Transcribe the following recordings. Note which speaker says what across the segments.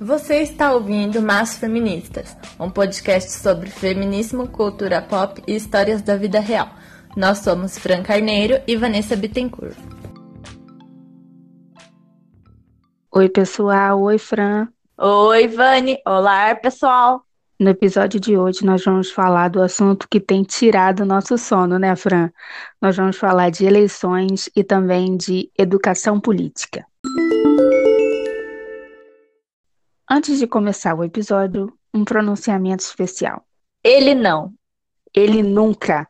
Speaker 1: Você está ouvindo Mas Feministas, um podcast sobre feminismo, cultura pop e histórias da vida real. Nós somos Fran Carneiro e Vanessa Bittencourt.
Speaker 2: Oi, pessoal. Oi, Fran.
Speaker 1: Oi, Vani. Olá, pessoal.
Speaker 2: No episódio de hoje, nós vamos falar do assunto que tem tirado o nosso sono, né, Fran? Nós vamos falar de eleições e também de educação política. Antes de começar o episódio, um pronunciamento especial.
Speaker 1: Ele não.
Speaker 2: Ele nunca.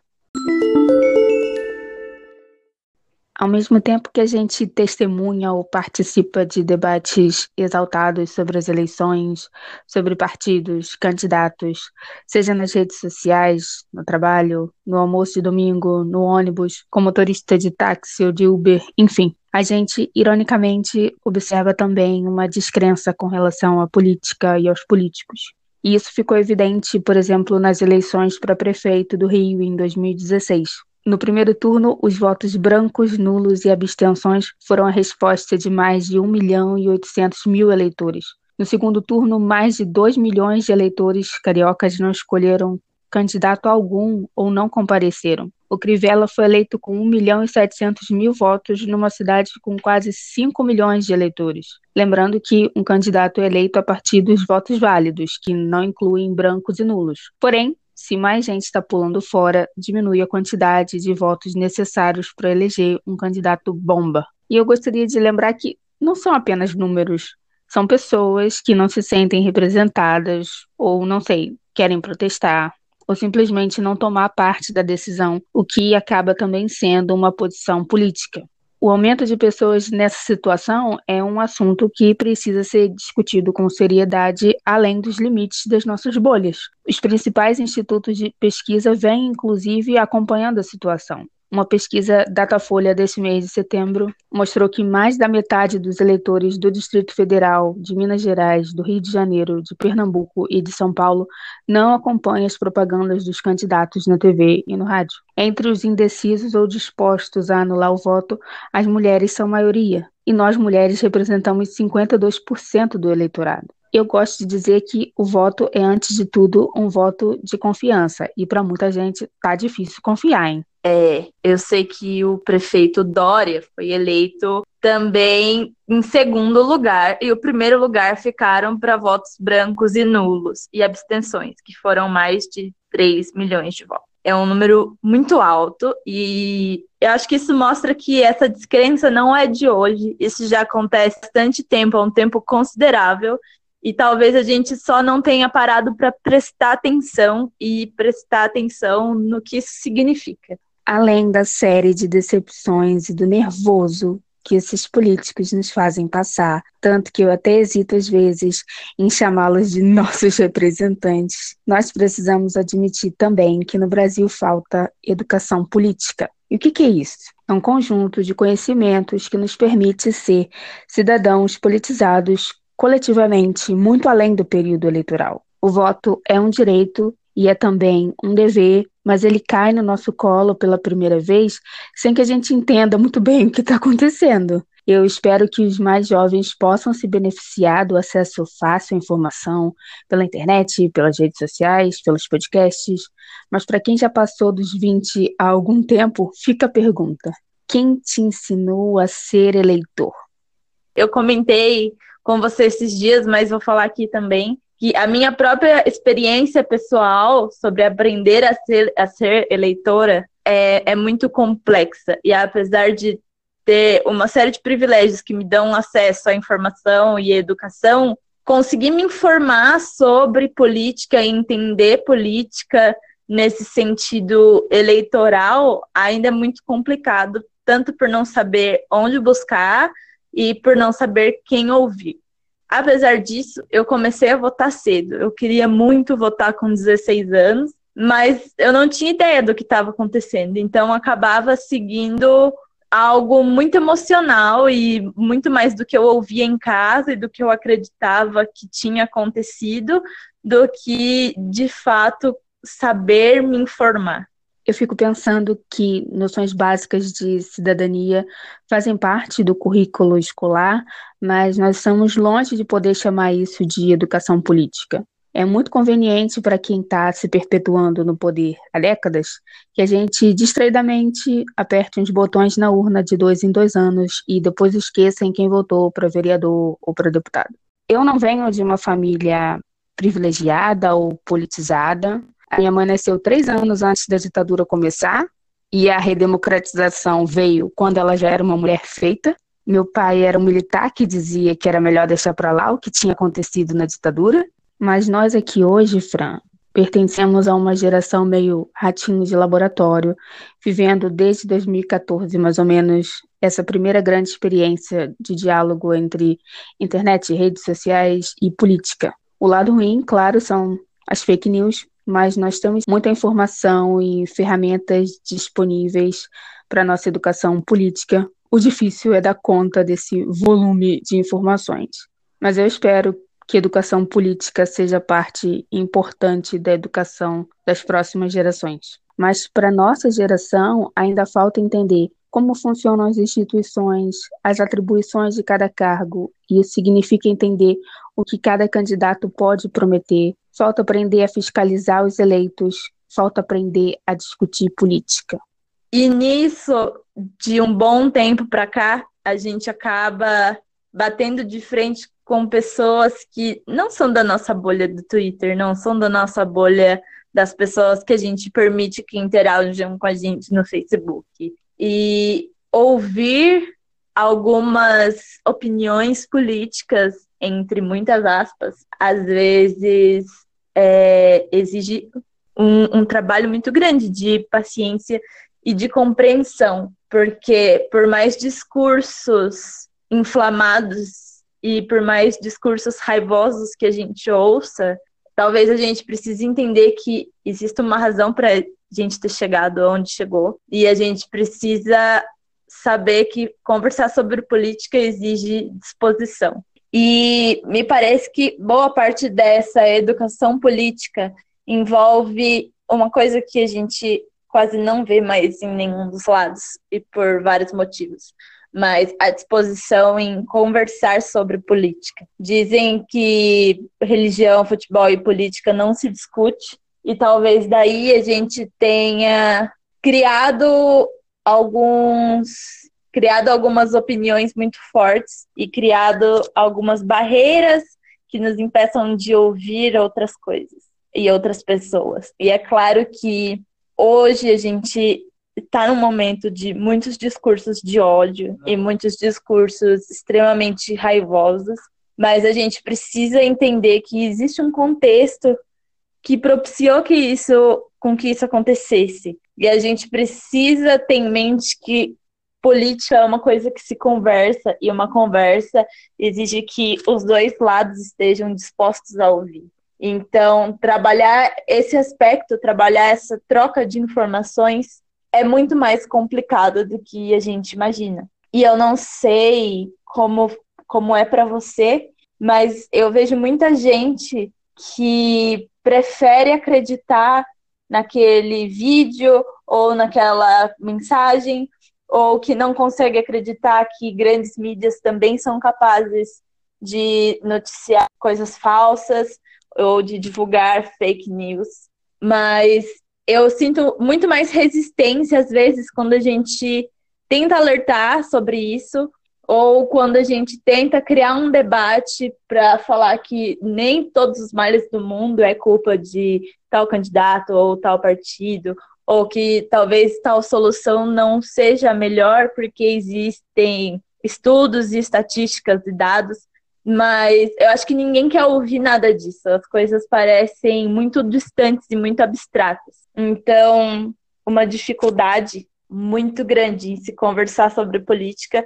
Speaker 2: Ao mesmo tempo que a gente testemunha ou participa de debates exaltados sobre as eleições, sobre partidos, candidatos, seja nas redes sociais, no trabalho, no almoço de domingo, no ônibus, como motorista de táxi ou de Uber, enfim, a gente, ironicamente, observa também uma descrença com relação à política e aos políticos. E isso ficou evidente, por exemplo, nas eleições para prefeito do Rio em 2016. No primeiro turno, os votos brancos, nulos e abstenções foram a resposta de mais de 1 milhão e 800 mil eleitores. No segundo turno, mais de 2 milhões de eleitores cariocas não escolheram candidato algum ou não compareceram. O Crivella foi eleito com 1 milhão e 700 mil votos numa cidade com quase 5 milhões de eleitores. Lembrando que um candidato é eleito a partir dos votos válidos, que não incluem brancos e nulos. Porém, se mais gente está pulando fora, diminui a quantidade de votos necessários para eleger um candidato bomba. E eu gostaria de lembrar que não são apenas números, são pessoas que não se sentem representadas ou, não sei, querem protestar, ou simplesmente não tomar parte da decisão, o que acaba também sendo uma posição política. O aumento de pessoas nessa situação é um assunto que precisa ser discutido com seriedade além dos limites das nossas bolhas. Os principais institutos de pesquisa vêm, inclusive, acompanhando a situação. Uma pesquisa Datafolha desse mês de setembro mostrou que mais da metade dos eleitores do Distrito Federal, de Minas Gerais, do Rio de Janeiro, de Pernambuco e de São Paulo não acompanha as propagandas dos candidatos na TV e no rádio. Entre os indecisos ou dispostos a anular o voto, as mulheres são maioria, e nós mulheres representamos 52% do eleitorado. Eu gosto de dizer que o voto é, antes de tudo, um voto de confiança, e para muita gente tá difícil confiar, hein?
Speaker 1: É, eu sei que o prefeito Dória foi eleito também em segundo lugar, e o primeiro lugar ficaram para votos brancos e nulos e abstenções, que foram mais de 3 milhões de votos. É um número muito alto e eu acho que isso mostra que essa descrença não é de hoje, isso já acontece há bastante tempo, há um tempo considerável, e talvez a gente só não tenha parado para prestar atenção e prestar atenção no que isso significa
Speaker 2: além da série de decepções e do nervoso que esses políticos nos fazem passar, tanto que eu até hesito às vezes em chamá-los de nossos representantes, nós precisamos admitir também que no Brasil falta educação política. E o que, que é isso? É um conjunto de conhecimentos que nos permite ser cidadãos politizados coletivamente, muito além do período eleitoral. O voto é um direito e é também um dever, mas ele cai no nosso colo pela primeira vez sem que a gente entenda muito bem o que está acontecendo. Eu espero que os mais jovens possam se beneficiar do acesso fácil à informação pela internet, pelas redes sociais, pelos podcasts, mas para quem já passou dos 20 há algum tempo, fica a pergunta: quem te ensinou a ser eleitor?
Speaker 1: Eu comentei com você esses dias, mas vou falar aqui também que a minha própria experiência pessoal sobre aprender a ser, a ser eleitora é, é muito complexa. E apesar de ter uma série de privilégios que me dão acesso à informação e educação, conseguir me informar sobre política e entender política nesse sentido eleitoral ainda é muito complicado, tanto por não saber onde buscar e por não saber quem ouvir. Apesar disso, eu comecei a votar cedo. Eu queria muito votar com 16 anos, mas eu não tinha ideia do que estava acontecendo. Então, acabava seguindo algo muito emocional e muito mais do que eu ouvia em casa e do que eu acreditava que tinha acontecido, do que de fato saber me informar.
Speaker 2: Eu fico pensando que noções básicas de cidadania fazem parte do currículo escolar, mas nós estamos longe de poder chamar isso de educação política. É muito conveniente para quem está se perpetuando no poder há décadas que a gente distraidamente aperte uns botões na urna de dois em dois anos e depois esqueça em quem votou para vereador ou para deputado. Eu não venho de uma família privilegiada ou politizada. A minha mãe nasceu três anos antes da ditadura começar e a redemocratização veio quando ela já era uma mulher feita. Meu pai era um militar que dizia que era melhor deixar para lá o que tinha acontecido na ditadura. Mas nós aqui hoje, Fran, pertencemos a uma geração meio ratinho de laboratório, vivendo desde 2014 mais ou menos essa primeira grande experiência de diálogo entre internet, redes sociais e política. O lado ruim, claro, são as fake news, mas nós temos muita informação e ferramentas disponíveis para nossa educação política. O difícil é dar conta desse volume de informações. Mas eu espero que educação política seja parte importante da educação das próximas gerações. Mas para nossa geração ainda falta entender como funcionam as instituições, as atribuições de cada cargo. Isso significa entender o que cada candidato pode prometer. Falta aprender a fiscalizar os eleitos, falta aprender a discutir política.
Speaker 1: E nisso, de um bom tempo para cá, a gente acaba batendo de frente com pessoas que não são da nossa bolha do Twitter, não são da nossa bolha das pessoas que a gente permite que interajam com a gente no Facebook e ouvir algumas opiniões políticas, entre muitas aspas, às vezes é, exige um, um trabalho muito grande de paciência e de compreensão, porque por mais discursos inflamados e por mais discursos raivosos que a gente ouça, talvez a gente precise entender que existe uma razão para gente ter chegado onde chegou. E a gente precisa saber que conversar sobre política exige disposição. E me parece que boa parte dessa educação política envolve uma coisa que a gente quase não vê mais em nenhum dos lados, e por vários motivos. Mas a disposição em conversar sobre política. Dizem que religião, futebol e política não se discute, e talvez daí a gente tenha criado alguns criado algumas opiniões muito fortes e criado algumas barreiras que nos impeçam de ouvir outras coisas e outras pessoas. E é claro que hoje a gente está num momento de muitos discursos de ódio e muitos discursos extremamente raivosos, mas a gente precisa entender que existe um contexto que propiciou que isso, com que isso acontecesse. E a gente precisa ter em mente que política é uma coisa que se conversa e uma conversa exige que os dois lados estejam dispostos a ouvir. Então, trabalhar esse aspecto, trabalhar essa troca de informações é muito mais complicado do que a gente imagina. E eu não sei como como é para você, mas eu vejo muita gente que prefere acreditar naquele vídeo ou naquela mensagem, ou que não consegue acreditar que grandes mídias também são capazes de noticiar coisas falsas ou de divulgar fake news. Mas eu sinto muito mais resistência às vezes quando a gente tenta alertar sobre isso ou quando a gente tenta criar um debate para falar que nem todos os males do mundo é culpa de tal candidato ou tal partido, ou que talvez tal solução não seja melhor porque existem estudos e estatísticas e dados, mas eu acho que ninguém quer ouvir nada disso. As coisas parecem muito distantes e muito abstratas. Então, uma dificuldade muito grande em se conversar sobre política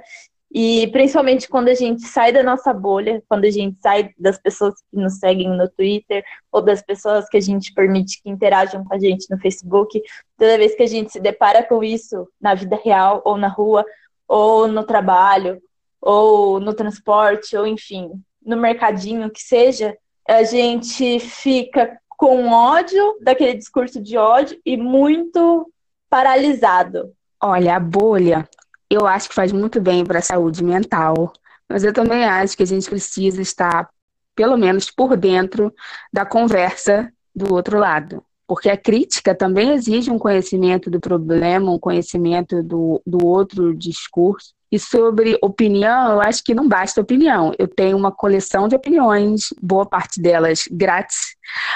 Speaker 1: e principalmente quando a gente sai da nossa bolha, quando a gente sai das pessoas que nos seguem no Twitter ou das pessoas que a gente permite que interajam com a gente no Facebook, toda vez que a gente se depara com isso na vida real ou na rua ou no trabalho ou no transporte ou enfim, no mercadinho que seja, a gente fica com ódio daquele discurso de ódio e muito paralisado?
Speaker 2: Olha, a bolha, eu acho que faz muito bem para a saúde mental, mas eu também acho que a gente precisa estar, pelo menos, por dentro da conversa do outro lado. Porque a crítica também exige um conhecimento do problema, um conhecimento do, do outro discurso. E sobre opinião, eu acho que não basta opinião. Eu tenho uma coleção de opiniões, boa parte delas grátis,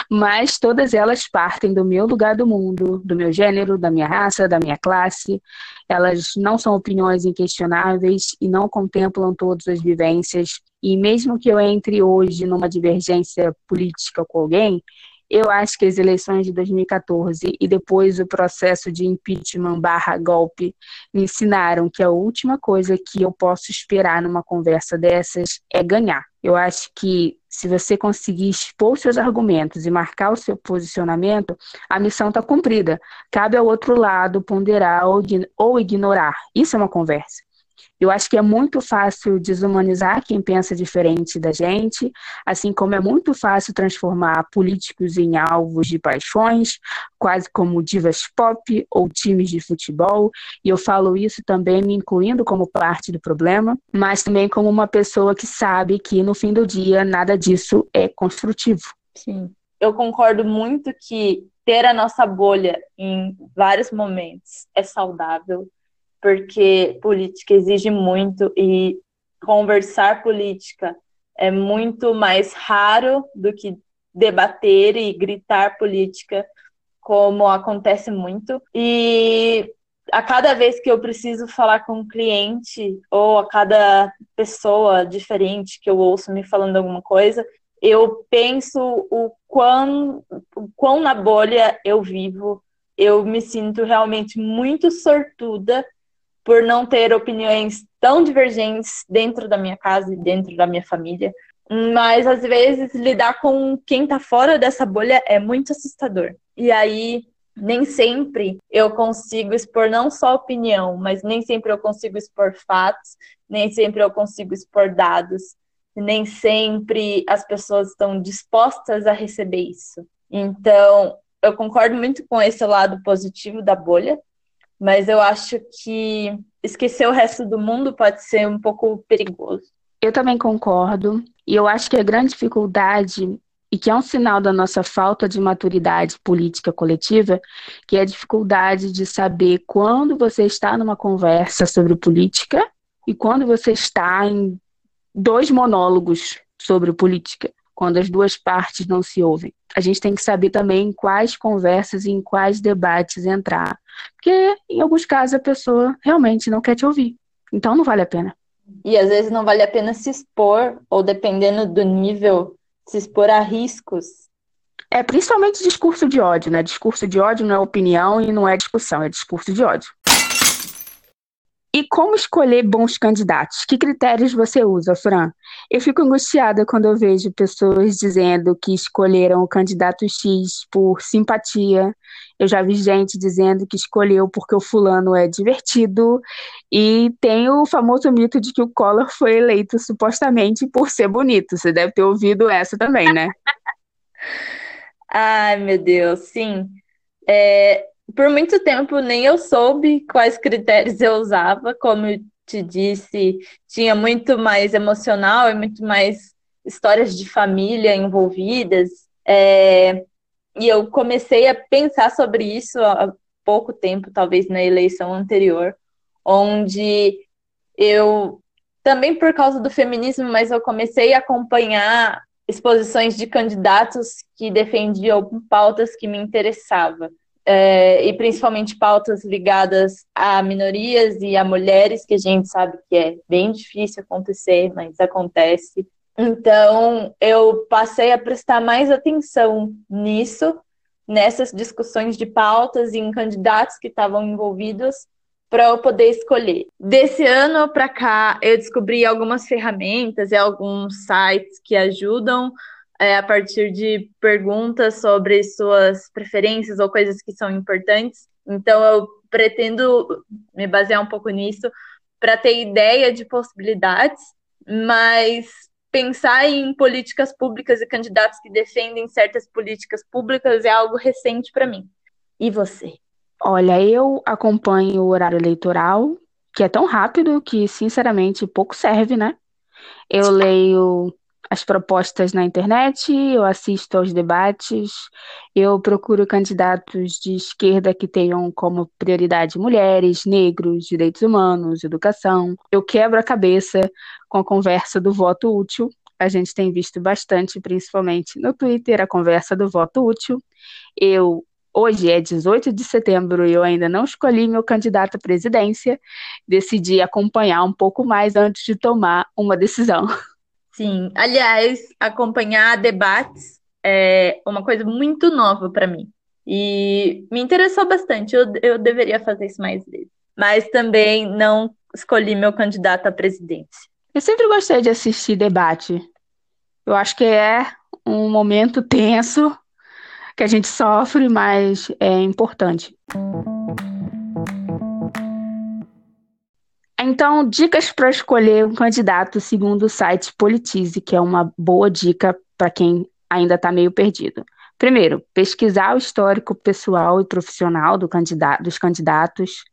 Speaker 2: mas todas elas partem do meu lugar do mundo, do meu gênero, da minha raça, da minha classe. Elas não são opiniões inquestionáveis e não contemplam todas as vivências. E mesmo que eu entre hoje numa divergência política com alguém, eu acho que as eleições de 2014 e depois o processo de impeachment barra golpe me ensinaram que a última coisa que eu posso esperar numa conversa dessas é ganhar. Eu acho que se você conseguir expor seus argumentos e marcar o seu posicionamento, a missão está cumprida. Cabe ao outro lado ponderar ou ignorar. Isso é uma conversa. Eu acho que é muito fácil desumanizar quem pensa diferente da gente, assim como é muito fácil transformar políticos em alvos de paixões, quase como divas pop ou times de futebol. E eu falo isso também me incluindo como parte do problema, mas também como uma pessoa que sabe que no fim do dia nada disso é construtivo.
Speaker 1: Sim. Eu concordo muito que ter a nossa bolha em vários momentos é saudável, porque política exige muito e conversar política é muito mais raro do que debater e gritar política, como acontece muito. E a cada vez que eu preciso falar com um cliente ou a cada pessoa diferente que eu ouço me falando alguma coisa, eu penso o quão, o quão na bolha eu vivo. Eu me sinto realmente muito sortuda por não ter opiniões tão divergentes dentro da minha casa e dentro da minha família. Mas às vezes lidar com quem está fora dessa bolha é muito assustador. E aí nem sempre eu consigo expor não só opinião, mas nem sempre eu consigo expor fatos, nem sempre eu consigo expor dados, nem sempre as pessoas estão dispostas a receber isso. Então, eu concordo muito com esse lado positivo da bolha, mas eu acho que esquecer o resto do mundo pode ser um pouco perigoso.
Speaker 2: Eu também concordo, e eu acho que a grande dificuldade e que é um sinal da nossa falta de maturidade política coletiva, que é a dificuldade de saber quando você está numa conversa sobre política e quando você está em dois monólogos sobre política quando as duas partes não se ouvem. A gente tem que saber também em quais conversas e em quais debates entrar. Porque, em alguns casos, a pessoa realmente não quer te ouvir. Então, não vale a pena.
Speaker 1: E às vezes não vale a pena se expor, ou dependendo do nível, se expor a riscos.
Speaker 2: É principalmente discurso de ódio, né? Discurso de ódio não é opinião e não é discussão, é discurso de ódio. E como escolher bons candidatos? Que critérios você usa, Fran? Eu fico angustiada quando eu vejo pessoas dizendo que escolheram o candidato X por simpatia. Eu já vi gente dizendo que escolheu porque o fulano é divertido. E tem o famoso mito de que o Collor foi eleito supostamente por ser bonito. Você deve ter ouvido essa também, né?
Speaker 1: Ai, meu Deus, sim. É, por muito tempo nem eu soube quais critérios eu usava, como eu te disse, tinha muito mais emocional e muito mais histórias de família envolvidas. É, e eu comecei a pensar sobre isso há pouco tempo, talvez na eleição anterior, onde eu também por causa do feminismo, mas eu comecei a acompanhar exposições de candidatos que defendiam pautas que me interessavam é, e principalmente pautas ligadas a minorias e a mulheres, que a gente sabe que é bem difícil acontecer, mas acontece. Então, eu passei a prestar mais atenção nisso, nessas discussões de pautas e em candidatos que estavam envolvidos, para eu poder escolher. Desse ano para cá, eu descobri algumas ferramentas e alguns sites que ajudam é, a partir de perguntas sobre suas preferências ou coisas que são importantes. Então, eu pretendo me basear um pouco nisso para ter ideia de possibilidades, mas pensar em políticas públicas e candidatos que defendem certas políticas públicas é algo recente para mim. E você?
Speaker 2: Olha, eu acompanho o horário eleitoral, que é tão rápido que, sinceramente, pouco serve, né? Eu leio as propostas na internet, eu assisto aos debates, eu procuro candidatos de esquerda que tenham como prioridade mulheres, negros, direitos humanos, educação. Eu quebro a cabeça com a conversa do voto útil. A gente tem visto bastante, principalmente no Twitter, a conversa do voto útil. Eu Hoje é 18 de setembro e eu ainda não escolhi meu candidato à presidência. Decidi acompanhar um pouco mais antes de tomar uma decisão.
Speaker 1: Sim, aliás, acompanhar debates é uma coisa muito nova para mim. E me interessou bastante, eu, eu deveria fazer isso mais vezes. Mas também não escolhi meu candidato à presidência.
Speaker 2: Eu sempre gostei de assistir debate. Eu acho que é um momento tenso que a gente sofre, mas é importante. Então, dicas para escolher um candidato segundo o site Politize, que é uma boa dica para quem ainda está meio perdido. Primeiro, pesquisar o histórico pessoal e profissional do candidato, dos candidatos,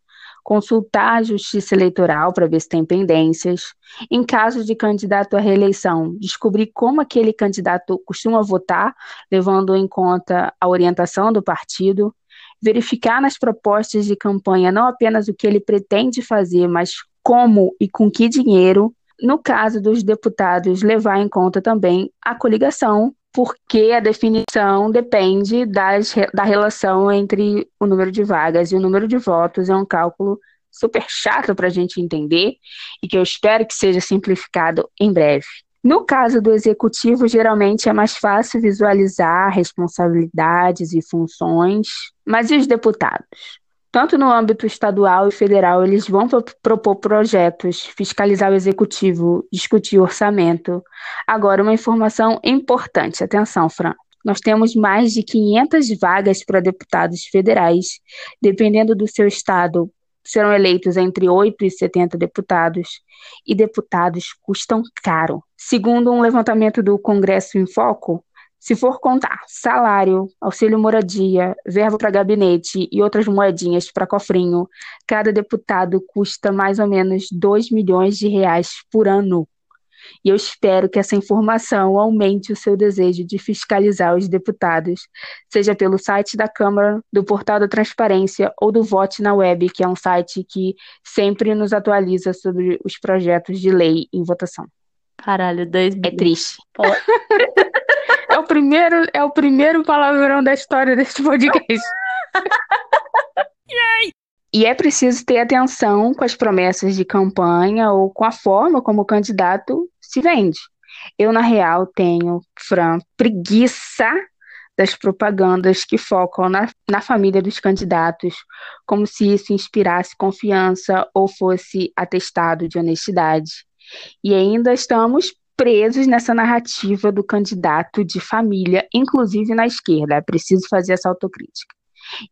Speaker 2: consultar a justiça eleitoral para ver se tem pendências. Em caso de candidato à reeleição, descobrir como aquele candidato costuma votar, levando em conta a orientação do partido. Verificar nas propostas de campanha não apenas o que ele pretende fazer, mas como e com que dinheiro. No caso dos deputados, levar em conta também a coligação, porque a definição depende das, da relação entre o número de vagas e o número de votos. É um cálculo super chato para a gente entender e que eu espero que seja simplificado em breve. No caso do executivo, geralmente é mais fácil visualizar responsabilidades e funções, mas e os deputados? Tanto no âmbito estadual e federal, eles vão propor projetos, fiscalizar o executivo, discutir orçamento. Agora, uma informação importante, atenção, Fran. Nós temos mais de 500 vagas para deputados federais. Dependendo do seu estado, serão eleitos entre 8 e 70 deputados. E deputados custam caro. Segundo um levantamento do Congresso em Foco, se for contar salário, auxílio moradia, verbo para gabinete e outras moedinhas para cofrinho, cada deputado custa mais ou menos 2 milhões de reais por ano. E eu espero que essa informação aumente o seu desejo de fiscalizar os deputados, seja pelo site da Câmara, do Portal da Transparência ou do Vote na Web, que é um site que sempre nos atualiza sobre os projetos de lei em votação.
Speaker 1: Caralho, dois
Speaker 2: É triste. O primeiro, é o primeiro palavrão da história deste podcast. e é preciso ter atenção com as promessas de campanha ou com a forma como o candidato se vende. Eu, na real, tenho, Fran, preguiça das propagandas que focam na, na família dos candidatos, como se isso inspirasse confiança ou fosse atestado de honestidade. E ainda estamos presos nessa narrativa do candidato de família, inclusive na esquerda. É preciso fazer essa autocrítica.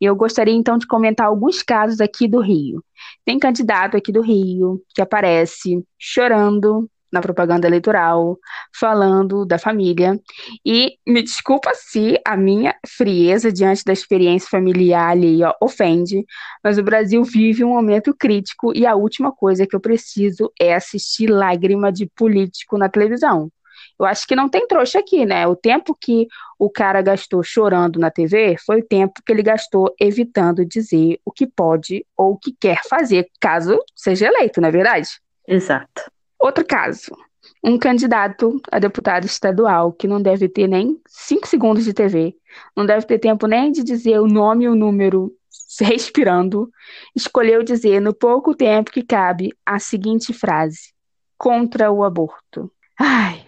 Speaker 2: Eu gostaria então de comentar alguns casos aqui do Rio. Tem candidato aqui do Rio que aparece chorando na propaganda eleitoral, falando da família. E me desculpa se a minha frieza diante da experiência familiar ali ofende, mas o Brasil vive um momento crítico e a última coisa que eu preciso é assistir lágrima de político na televisão. Eu acho que não tem trouxa aqui, né? O tempo que o cara gastou chorando na TV foi o tempo que ele gastou evitando dizer o que pode ou o que quer fazer, caso seja eleito, não é verdade?
Speaker 1: Exato.
Speaker 2: Outro caso, um candidato a deputado estadual que não deve ter nem cinco segundos de TV, não deve ter tempo nem de dizer o nome e o número respirando, escolheu dizer no pouco tempo que cabe a seguinte frase: contra o aborto. Ai,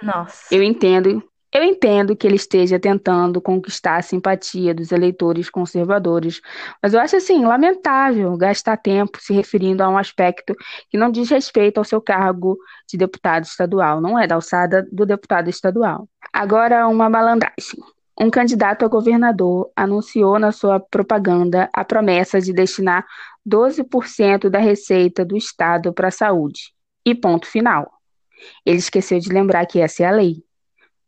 Speaker 1: nossa.
Speaker 2: Eu entendo eu entendo que ele esteja tentando conquistar a simpatia dos eleitores conservadores, mas eu acho assim lamentável gastar tempo se referindo a um aspecto que não diz respeito ao seu cargo de deputado estadual, não é da alçada do deputado estadual. Agora, uma malandragem. Um candidato a governador anunciou na sua propaganda a promessa de destinar 12% da receita do Estado para a saúde. E ponto final. Ele esqueceu de lembrar que essa é a lei.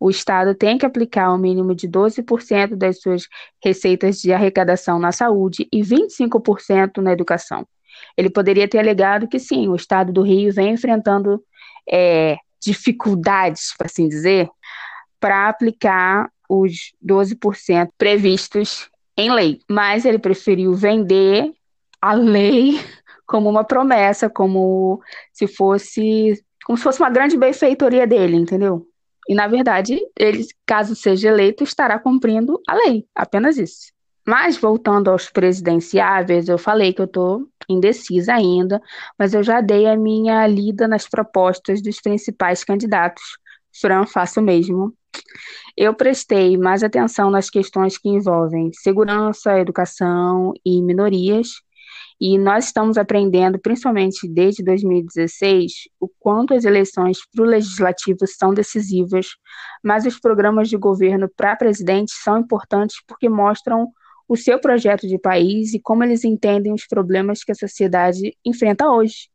Speaker 2: O Estado tem que aplicar o um mínimo de 12% das suas receitas de arrecadação na saúde e 25% na educação. Ele poderia ter alegado que sim, o Estado do Rio vem enfrentando é, dificuldades, por assim dizer, para aplicar os 12% previstos em lei. Mas ele preferiu vender a lei como uma promessa, como se fosse como se fosse uma grande benfeitoria dele, entendeu? E na verdade, ele, caso seja eleito, estará cumprindo a lei, apenas isso. Mas voltando aos presidenciáveis, eu falei que eu estou indecisa ainda, mas eu já dei a minha lida nas propostas dos principais candidatos. Fran, faço o mesmo. Eu prestei mais atenção nas questões que envolvem segurança, educação e minorias, e nós estamos aprendendo, principalmente desde 2016, o quanto as eleições para o legislativo são decisivas, mas os programas de governo para presidente são importantes porque mostram o seu projeto de país e como eles entendem os problemas que a sociedade enfrenta hoje.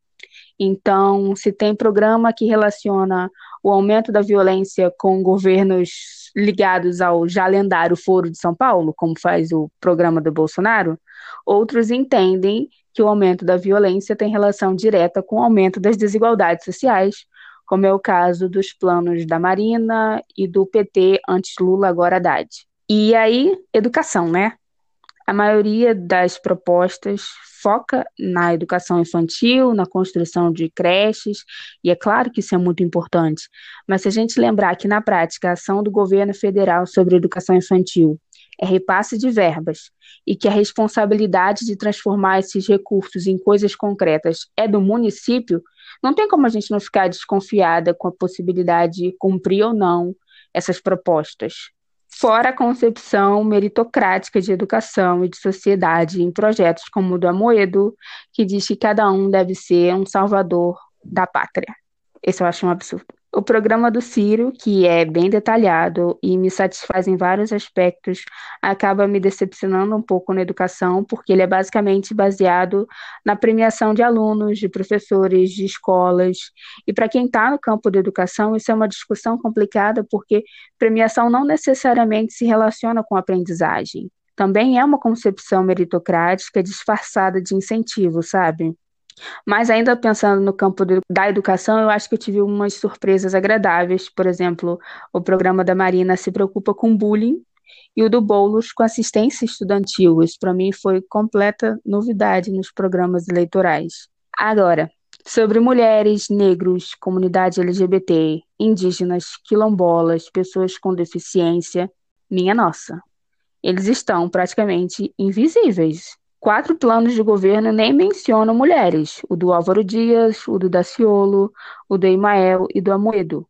Speaker 2: Então, se tem programa que relaciona o aumento da violência com governos ligados ao já lendário Foro de São Paulo, como faz o programa do Bolsonaro, outros entendem que o aumento da violência tem relação direta com o aumento das desigualdades sociais, como é o caso dos planos da Marina e do PT antes Lula, agora Haddad. E aí, educação, né? A maioria das propostas foca na educação infantil, na construção de creches, e é claro que isso é muito importante. Mas se a gente lembrar que, na prática, a ação do governo federal sobre educação infantil é repasse de verbas e que a responsabilidade de transformar esses recursos em coisas concretas é do município, não tem como a gente não ficar desconfiada com a possibilidade de cumprir ou não essas propostas fora a concepção meritocrática de educação e de sociedade em projetos como o do Amoedo, que diz que cada um deve ser um salvador da pátria. Esse eu acho um absurdo. O programa do Ciro, que é bem detalhado e me satisfaz em vários aspectos, acaba me decepcionando um pouco na educação, porque ele é basicamente baseado na premiação de alunos, de professores, de escolas. E para quem está no campo da educação, isso é uma discussão complicada, porque premiação não necessariamente se relaciona com aprendizagem. Também é uma concepção meritocrática disfarçada de incentivo, sabe? Mas ainda pensando no campo da educação, eu acho que eu tive umas surpresas agradáveis. Por exemplo, o programa da Marina se preocupa com bullying e o do Boulos com assistência estudantil. Isso para mim foi completa novidade nos programas eleitorais. Agora, sobre mulheres, negros, comunidade LGBT, indígenas, quilombolas, pessoas com deficiência, minha nossa, eles estão praticamente invisíveis quatro planos de governo nem mencionam mulheres: o do Álvaro Dias, o do Daciolo, o do Emael e do Amoedo.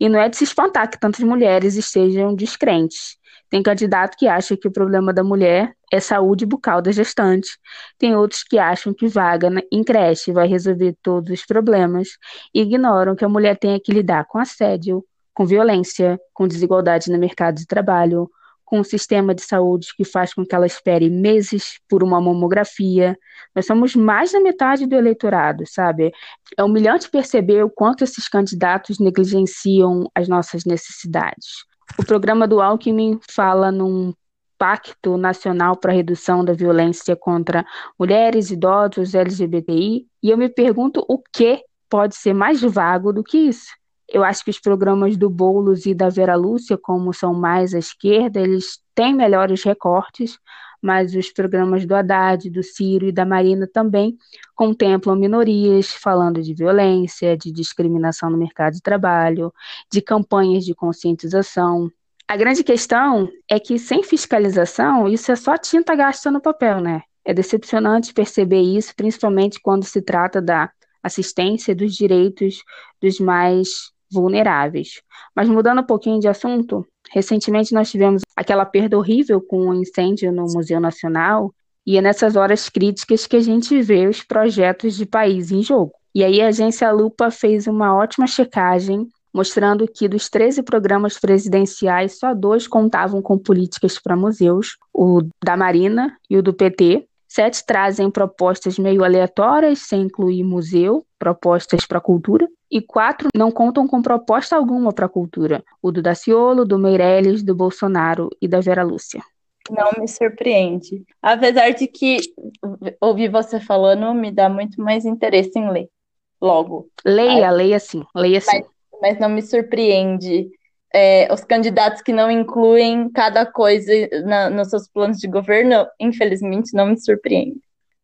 Speaker 2: E não é de se espantar que tantas mulheres estejam descrentes. Tem candidato que acha que o problema da mulher é saúde bucal da gestante. Tem outros que acham que vaga em creche vai resolver todos os problemas e ignoram que a mulher tem que lidar com assédio, com violência, com desigualdade no mercado de trabalho, com um sistema de saúde que faz com que ela espere meses por uma mamografia. Nós somos mais da metade do eleitorado, sabe? É humilhante perceber o quanto esses candidatos negligenciam as nossas necessidades. O programa do Alckmin fala num Pacto Nacional para a Redução da Violência contra Mulheres, Idosos, LGBTI, e eu me pergunto o que pode ser mais vago do que isso. Eu acho que os programas do Boulos e da Vera Lúcia, como são mais à esquerda, eles têm melhores recortes, mas os programas do Haddad, do Ciro e da Marina também contemplam minorias, falando de violência, de discriminação no mercado de trabalho, de campanhas de conscientização. A grande questão é que sem fiscalização, isso é só tinta gasta no papel, né? É decepcionante perceber isso, principalmente quando se trata da assistência dos direitos dos mais vulneráveis. Mas mudando um pouquinho de assunto, recentemente nós tivemos aquela perda horrível com o um incêndio no Museu Nacional, e é nessas horas críticas que a gente vê os projetos de país em jogo. E aí a agência Lupa fez uma ótima checagem mostrando que dos 13 programas presidenciais, só dois contavam com políticas para museus, o da Marina e o do PT, Sete trazem propostas meio aleatórias, sem incluir museu, propostas para cultura. E quatro não contam com proposta alguma para cultura: o do Daciolo, do Meirelles, do Bolsonaro e da Vera Lúcia.
Speaker 1: Não me surpreende. Apesar de que ouvir você falando me dá muito mais interesse em ler. Logo.
Speaker 2: Leia, leia sim. Leia sim.
Speaker 1: Mas, mas não me surpreende é, os candidatos que não incluem cada coisa na, nos seus planos de governo, infelizmente, não me surpreende.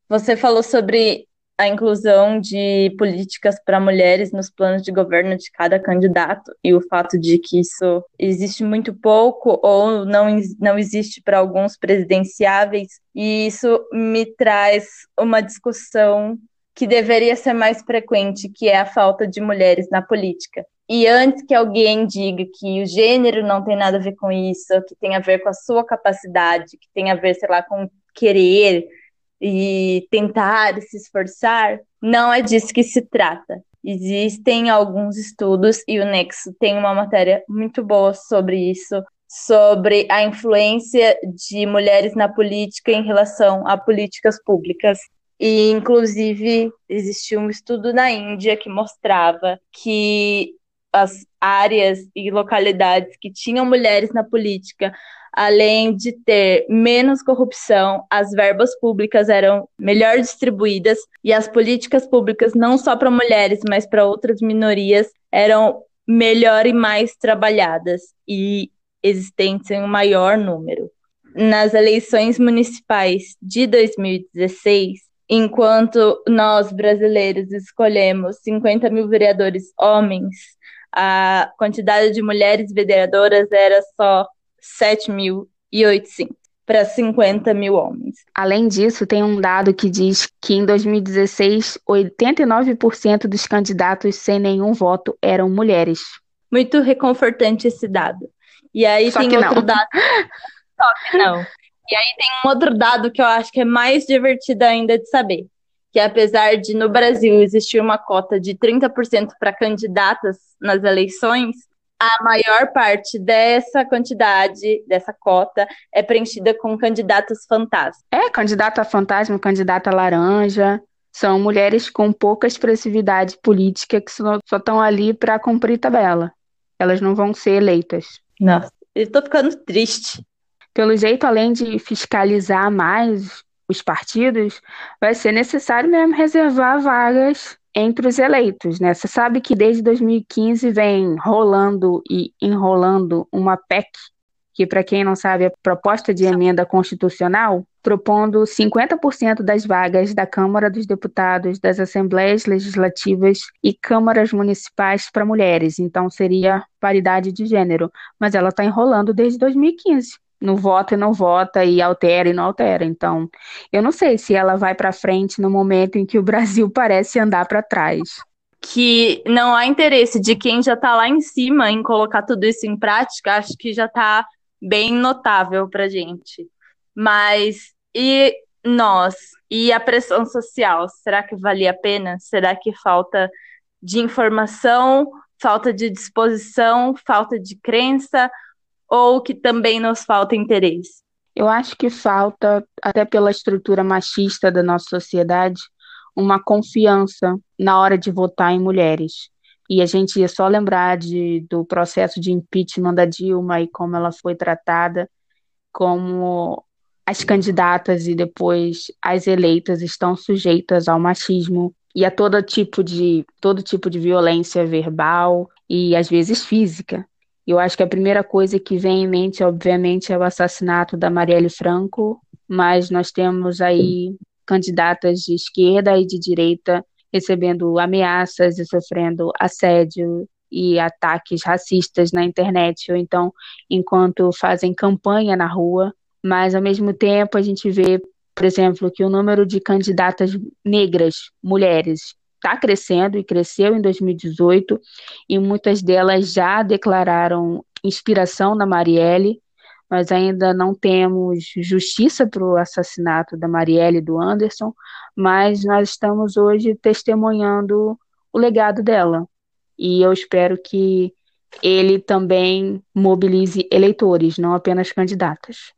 Speaker 1: Você falou sobre a inclusão de políticas para mulheres nos planos de governo de cada candidato e o fato de que isso existe muito pouco ou não, não existe para alguns presidenciáveis, e isso me traz uma discussão que deveria ser mais frequente, que é a falta de mulheres na política. E antes que alguém diga que o gênero não tem nada a ver com isso, que tem a ver com a sua capacidade, que tem a ver, sei lá, com querer e tentar se esforçar, não é disso que se trata. Existem alguns estudos e o Nexo tem uma matéria muito boa sobre isso, sobre a influência de mulheres na política em relação a políticas públicas. E, inclusive, existiu um estudo na Índia que mostrava que as áreas e localidades que tinham mulheres na política, além de ter menos corrupção, as verbas públicas eram melhor distribuídas e as políticas públicas, não só para mulheres, mas para outras minorias, eram melhor e mais trabalhadas e existentes em um maior número. Nas eleições municipais de 2016, enquanto nós brasileiros escolhemos 50 mil vereadores homens, a quantidade de mulheres vereadoras era só 7.800 para 50 mil homens.
Speaker 2: Além disso, tem um dado que diz que em 2016, 89% dos candidatos sem nenhum voto eram mulheres.
Speaker 1: Muito reconfortante esse dado. E aí Só tem outro não. dado. Só que não. E aí tem um outro dado que eu acho que é mais divertido ainda de saber que apesar de no Brasil existir uma cota de 30% para candidatas nas eleições, a maior parte dessa quantidade, dessa cota, é preenchida com candidatas fantasma.
Speaker 2: É, candidata fantasma, candidata laranja. São mulheres com pouca expressividade política que só estão ali para cumprir tabela. Elas não vão ser eleitas.
Speaker 1: Nossa, eu tô ficando triste.
Speaker 2: Pelo jeito, além de fiscalizar mais os partidos, vai ser necessário mesmo reservar vagas entre os eleitos, né? Você sabe que desde 2015 vem rolando e enrolando uma PEC, que para quem não sabe é proposta de emenda constitucional, propondo 50% das vagas da Câmara dos Deputados, das Assembleias Legislativas e câmaras municipais para mulheres. Então seria paridade de gênero, mas ela está enrolando desde 2015 não vota e não vota e altera e não altera. Então, eu não sei se ela vai para frente no momento em que o Brasil parece andar para trás.
Speaker 1: Que não há interesse de quem já está lá em cima em colocar tudo isso em prática, acho que já está bem notável para gente. Mas e nós e a pressão social, será que valia a pena? Será que falta de informação, falta de disposição, falta de crença? Ou que também nos falta interesse?
Speaker 2: Eu acho que falta, até pela estrutura machista da nossa sociedade, uma confiança na hora de votar em mulheres. E a gente ia só lembrar de, do processo de impeachment da Dilma e como ela foi tratada, como as candidatas e depois as eleitas estão sujeitas ao machismo e a todo tipo de todo tipo de violência verbal e às vezes física. Eu acho que a primeira coisa que vem em mente, obviamente, é o assassinato da Marielle Franco, mas nós temos aí candidatas de esquerda e de direita recebendo ameaças e sofrendo assédio e ataques racistas na internet, ou então enquanto fazem campanha na rua, mas ao mesmo tempo a gente vê, por exemplo, que o número de candidatas negras, mulheres, está crescendo e cresceu em 2018, e muitas delas já declararam inspiração na Marielle, mas ainda não temos justiça para o assassinato da Marielle e do Anderson, mas nós estamos hoje testemunhando o legado dela. E eu espero que ele também mobilize eleitores, não apenas candidatas.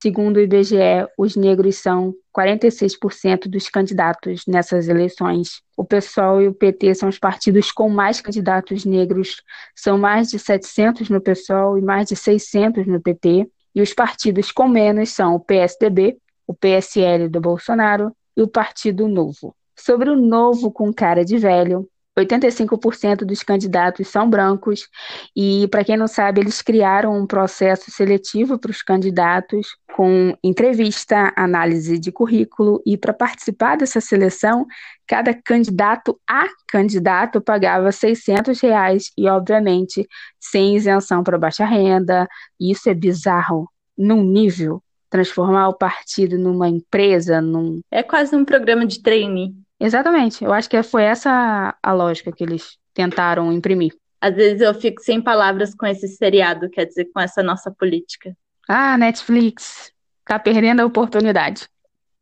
Speaker 2: Segundo o IBGE, os negros são 46% dos candidatos nessas eleições. O PSOL e o PT são os partidos com mais candidatos negros, são mais de 700 no PSOL e mais de 600 no PT. E os partidos com menos são o PSDB, o PSL do Bolsonaro e o Partido Novo. Sobre o novo com cara de velho, 85% dos candidatos são brancos. E, para quem não sabe, eles criaram um processo seletivo para os candidatos com entrevista, análise de currículo. E para participar dessa seleção, cada candidato a candidato pagava 600 reais. E, obviamente, sem isenção para baixa renda. Isso é bizarro. Num nível. Transformar o partido numa empresa, num
Speaker 1: é quase um programa de trainee.
Speaker 2: Exatamente. Eu acho que foi essa a lógica que eles tentaram imprimir.
Speaker 1: Às vezes eu fico sem palavras com esse seriado, quer dizer, com essa nossa política.
Speaker 2: Ah, Netflix, tá perdendo a oportunidade.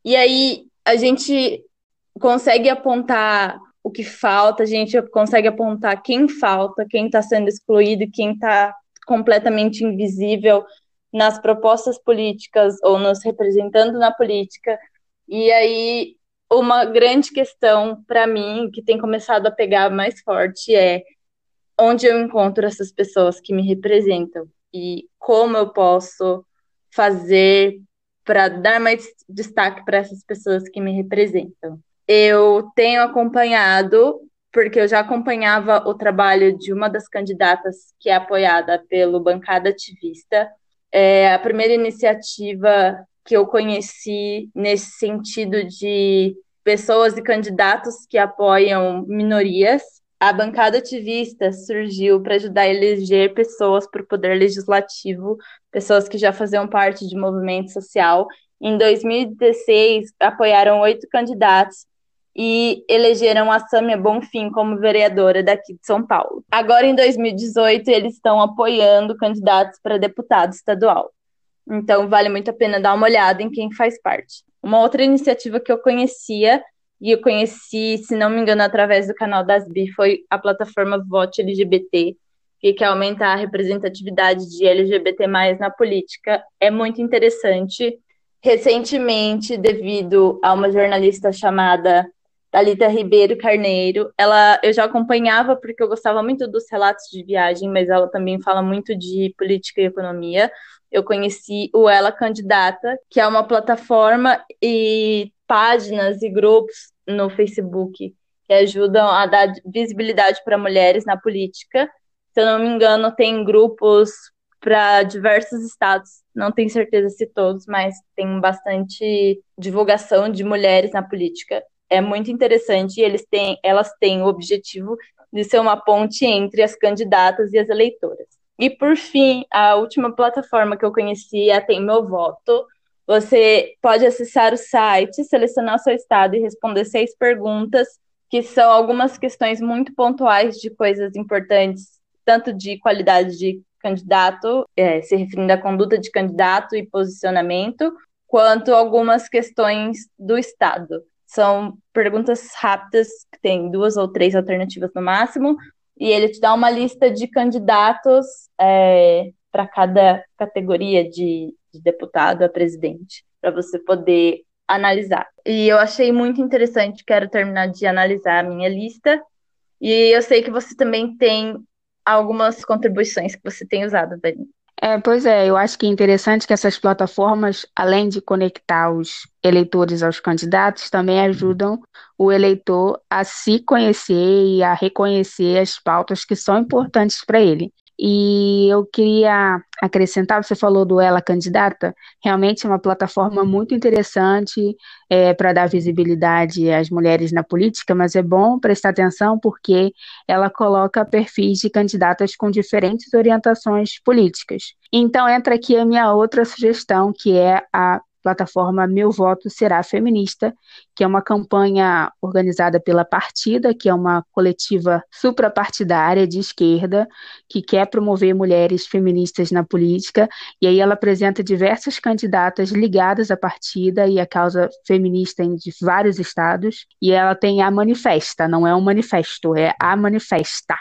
Speaker 1: E aí a gente consegue apontar o que falta, a gente consegue apontar quem falta, quem está sendo excluído, quem está completamente invisível nas propostas políticas ou nos representando na política. E aí uma grande questão para mim que tem começado a pegar mais forte é onde eu encontro essas pessoas que me representam e como eu posso fazer para dar mais destaque para essas pessoas que me representam. Eu tenho acompanhado, porque eu já acompanhava o trabalho de uma das candidatas que é apoiada pelo Bancada Ativista. É a primeira iniciativa que eu conheci nesse sentido de pessoas e candidatos que apoiam minorias. A bancada ativista surgiu para ajudar a eleger pessoas para o poder legislativo, pessoas que já faziam parte de movimento social. Em 2016, apoiaram oito candidatos e elegeram a Sâmia Bonfim como vereadora daqui de São Paulo. Agora, em 2018, eles estão apoiando candidatos para deputado estadual. Então, vale muito a pena dar uma olhada em quem faz parte. Uma outra iniciativa que eu conhecia, e eu conheci, se não me engano, através do canal das BI, foi a plataforma Vote LGBT, que quer aumentar a representatividade de LGBT na política. É muito interessante. Recentemente, devido a uma jornalista chamada Talita Ribeiro Carneiro. Ela eu já acompanhava porque eu gostava muito dos relatos de viagem, mas ela também fala muito de política e economia eu conheci o Ela Candidata, que é uma plataforma e páginas e grupos no Facebook que ajudam a dar visibilidade para mulheres na política. Se eu não me engano, tem grupos para diversos estados, não tenho certeza se todos, mas tem bastante divulgação de mulheres na política. É muito interessante e eles têm, elas têm o objetivo de ser uma ponte entre as candidatas e as eleitoras. E por fim, a última plataforma que eu conheci é Tem Meu Voto. Você pode acessar o site, selecionar seu estado e responder seis perguntas, que são algumas questões muito pontuais de coisas importantes, tanto de qualidade de candidato, é, se referindo à conduta de candidato e posicionamento, quanto algumas questões do estado. São perguntas rápidas, que tem duas ou três alternativas no máximo, e ele te dá uma lista de candidatos é, para cada categoria de, de deputado a presidente, para você poder analisar. E eu achei muito interessante, quero terminar de analisar a minha lista. E eu sei que você também tem algumas contribuições que você tem usado, Dani.
Speaker 2: É, pois é, eu acho que é interessante que essas plataformas, além de conectar os eleitores aos candidatos, também ajudam o eleitor a se conhecer e a reconhecer as pautas que são importantes para ele. E eu queria acrescentar, você falou do Ela Candidata, realmente é uma plataforma muito interessante é, para dar visibilidade às mulheres na política, mas é bom prestar atenção porque ela coloca perfis de candidatas com diferentes orientações políticas. Então entra aqui a minha outra sugestão, que é a plataforma Meu Voto Será Feminista, que é uma campanha organizada pela Partida, que é uma coletiva suprapartidária de esquerda, que quer promover mulheres feministas na política, e aí ela apresenta diversas candidatas ligadas à Partida e à causa feminista em vários estados, e ela tem a Manifesta, não é um manifesto, é a Manifesta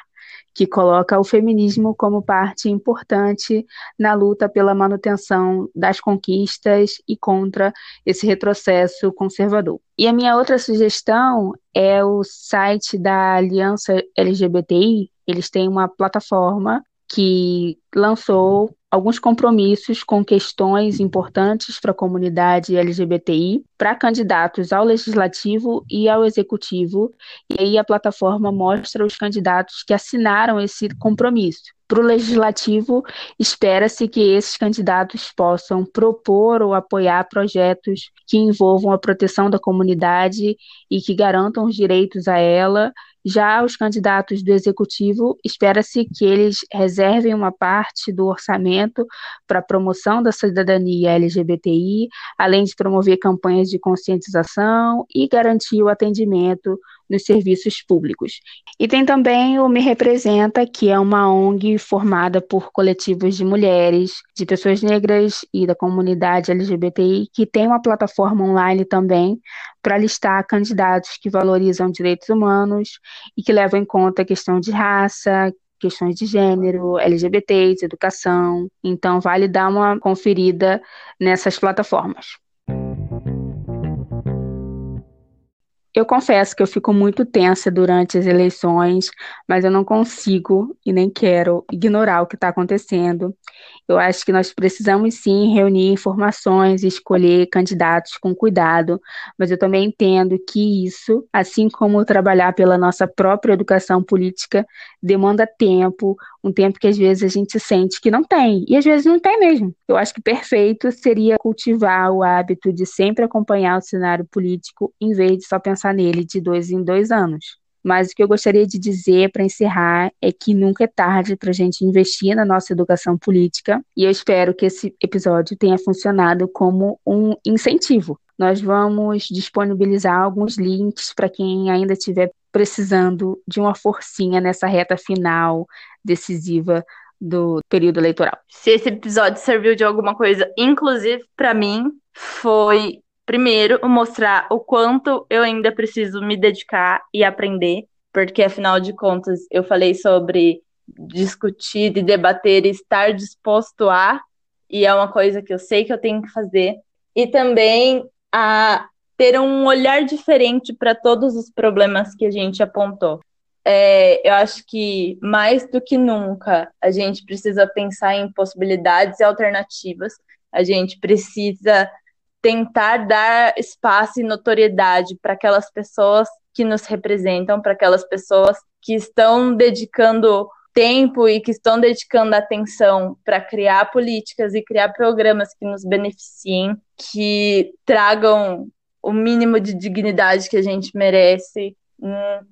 Speaker 2: que coloca o feminismo como parte importante na luta pela manutenção das conquistas e contra esse retrocesso conservador. E a minha outra sugestão é o site da Aliança LGBTI. Eles têm uma plataforma que lançou alguns compromissos com questões importantes para a comunidade LGBTI, para candidatos ao legislativo e ao executivo, e aí a plataforma mostra os candidatos que assinaram esse compromisso. Para o legislativo, espera-se que esses candidatos possam propor ou apoiar projetos que envolvam a proteção da comunidade e que garantam os direitos a ela já os candidatos do executivo, espera-se que eles reservem uma parte do orçamento para a promoção da cidadania LGBTI, além de promover campanhas de conscientização e garantir o atendimento nos serviços públicos. E tem também o Me Representa, que é uma ONG formada por coletivos de mulheres, de pessoas negras e da comunidade LGBTI, que tem uma plataforma online também para listar candidatos que valorizam direitos humanos e que levam em conta a questão de raça, questões de gênero, LGBTs, educação. Então, vale dar uma conferida nessas plataformas. Eu confesso que eu fico muito tensa durante as eleições, mas eu não consigo e nem quero ignorar o que está acontecendo. Eu acho que nós precisamos sim reunir informações e escolher candidatos com cuidado, mas eu também entendo que isso, assim como trabalhar pela nossa própria educação política, demanda tempo, um tempo que às vezes a gente sente que não tem, e às vezes não tem mesmo. Eu acho que perfeito seria cultivar o hábito de sempre acompanhar o cenário político em vez de só pensar nele de dois em dois anos. Mas o que eu gostaria de dizer para encerrar é que nunca é tarde para a gente investir na nossa educação política e eu espero que esse episódio tenha funcionado como um incentivo. Nós vamos disponibilizar alguns links para quem ainda estiver precisando de uma forcinha nessa reta final decisiva do período eleitoral.
Speaker 1: Se esse episódio serviu de alguma coisa, inclusive para mim, foi primeiro mostrar o quanto eu ainda preciso me dedicar e aprender, porque afinal de contas eu falei sobre discutir e debater e estar disposto a, e é uma coisa que eu sei que eu tenho que fazer, e também a ter um olhar diferente para todos os problemas que a gente apontou. É, eu acho que mais do que nunca a gente precisa pensar em possibilidades e alternativas. A gente precisa tentar dar espaço e notoriedade para aquelas pessoas que nos representam, para aquelas pessoas que estão dedicando tempo e que estão dedicando atenção para criar políticas e criar programas que nos beneficiem, que tragam o mínimo de dignidade que a gente merece,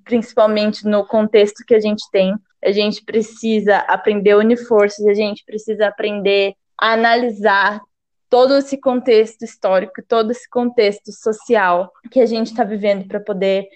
Speaker 1: principalmente no contexto que a gente tem. A gente precisa aprender a unir forças, a gente precisa aprender a analisar todo esse contexto histórico, todo esse contexto social que a gente está vivendo para poder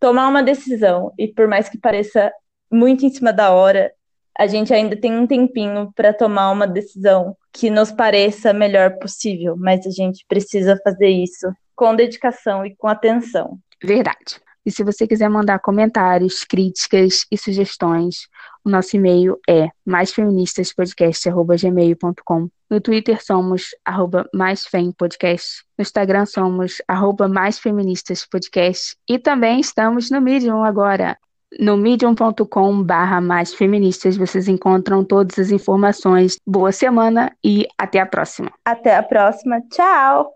Speaker 1: tomar uma decisão. E por mais que pareça muito em cima da hora, a gente ainda tem um tempinho para tomar uma decisão que nos pareça melhor possível, mas a gente precisa fazer isso com dedicação e com atenção.
Speaker 2: Verdade. E se você quiser mandar comentários, críticas e sugestões, o nosso e-mail é maisfeministaspodcast.gmail.com. No Twitter somos arroba maisfempodcast. No Instagram somos arroba maisfeministaspodcast. E também estamos no Medium agora. No medium.com barra mais feministas vocês encontram todas as informações. Boa semana e até a próxima.
Speaker 1: Até a próxima. Tchau!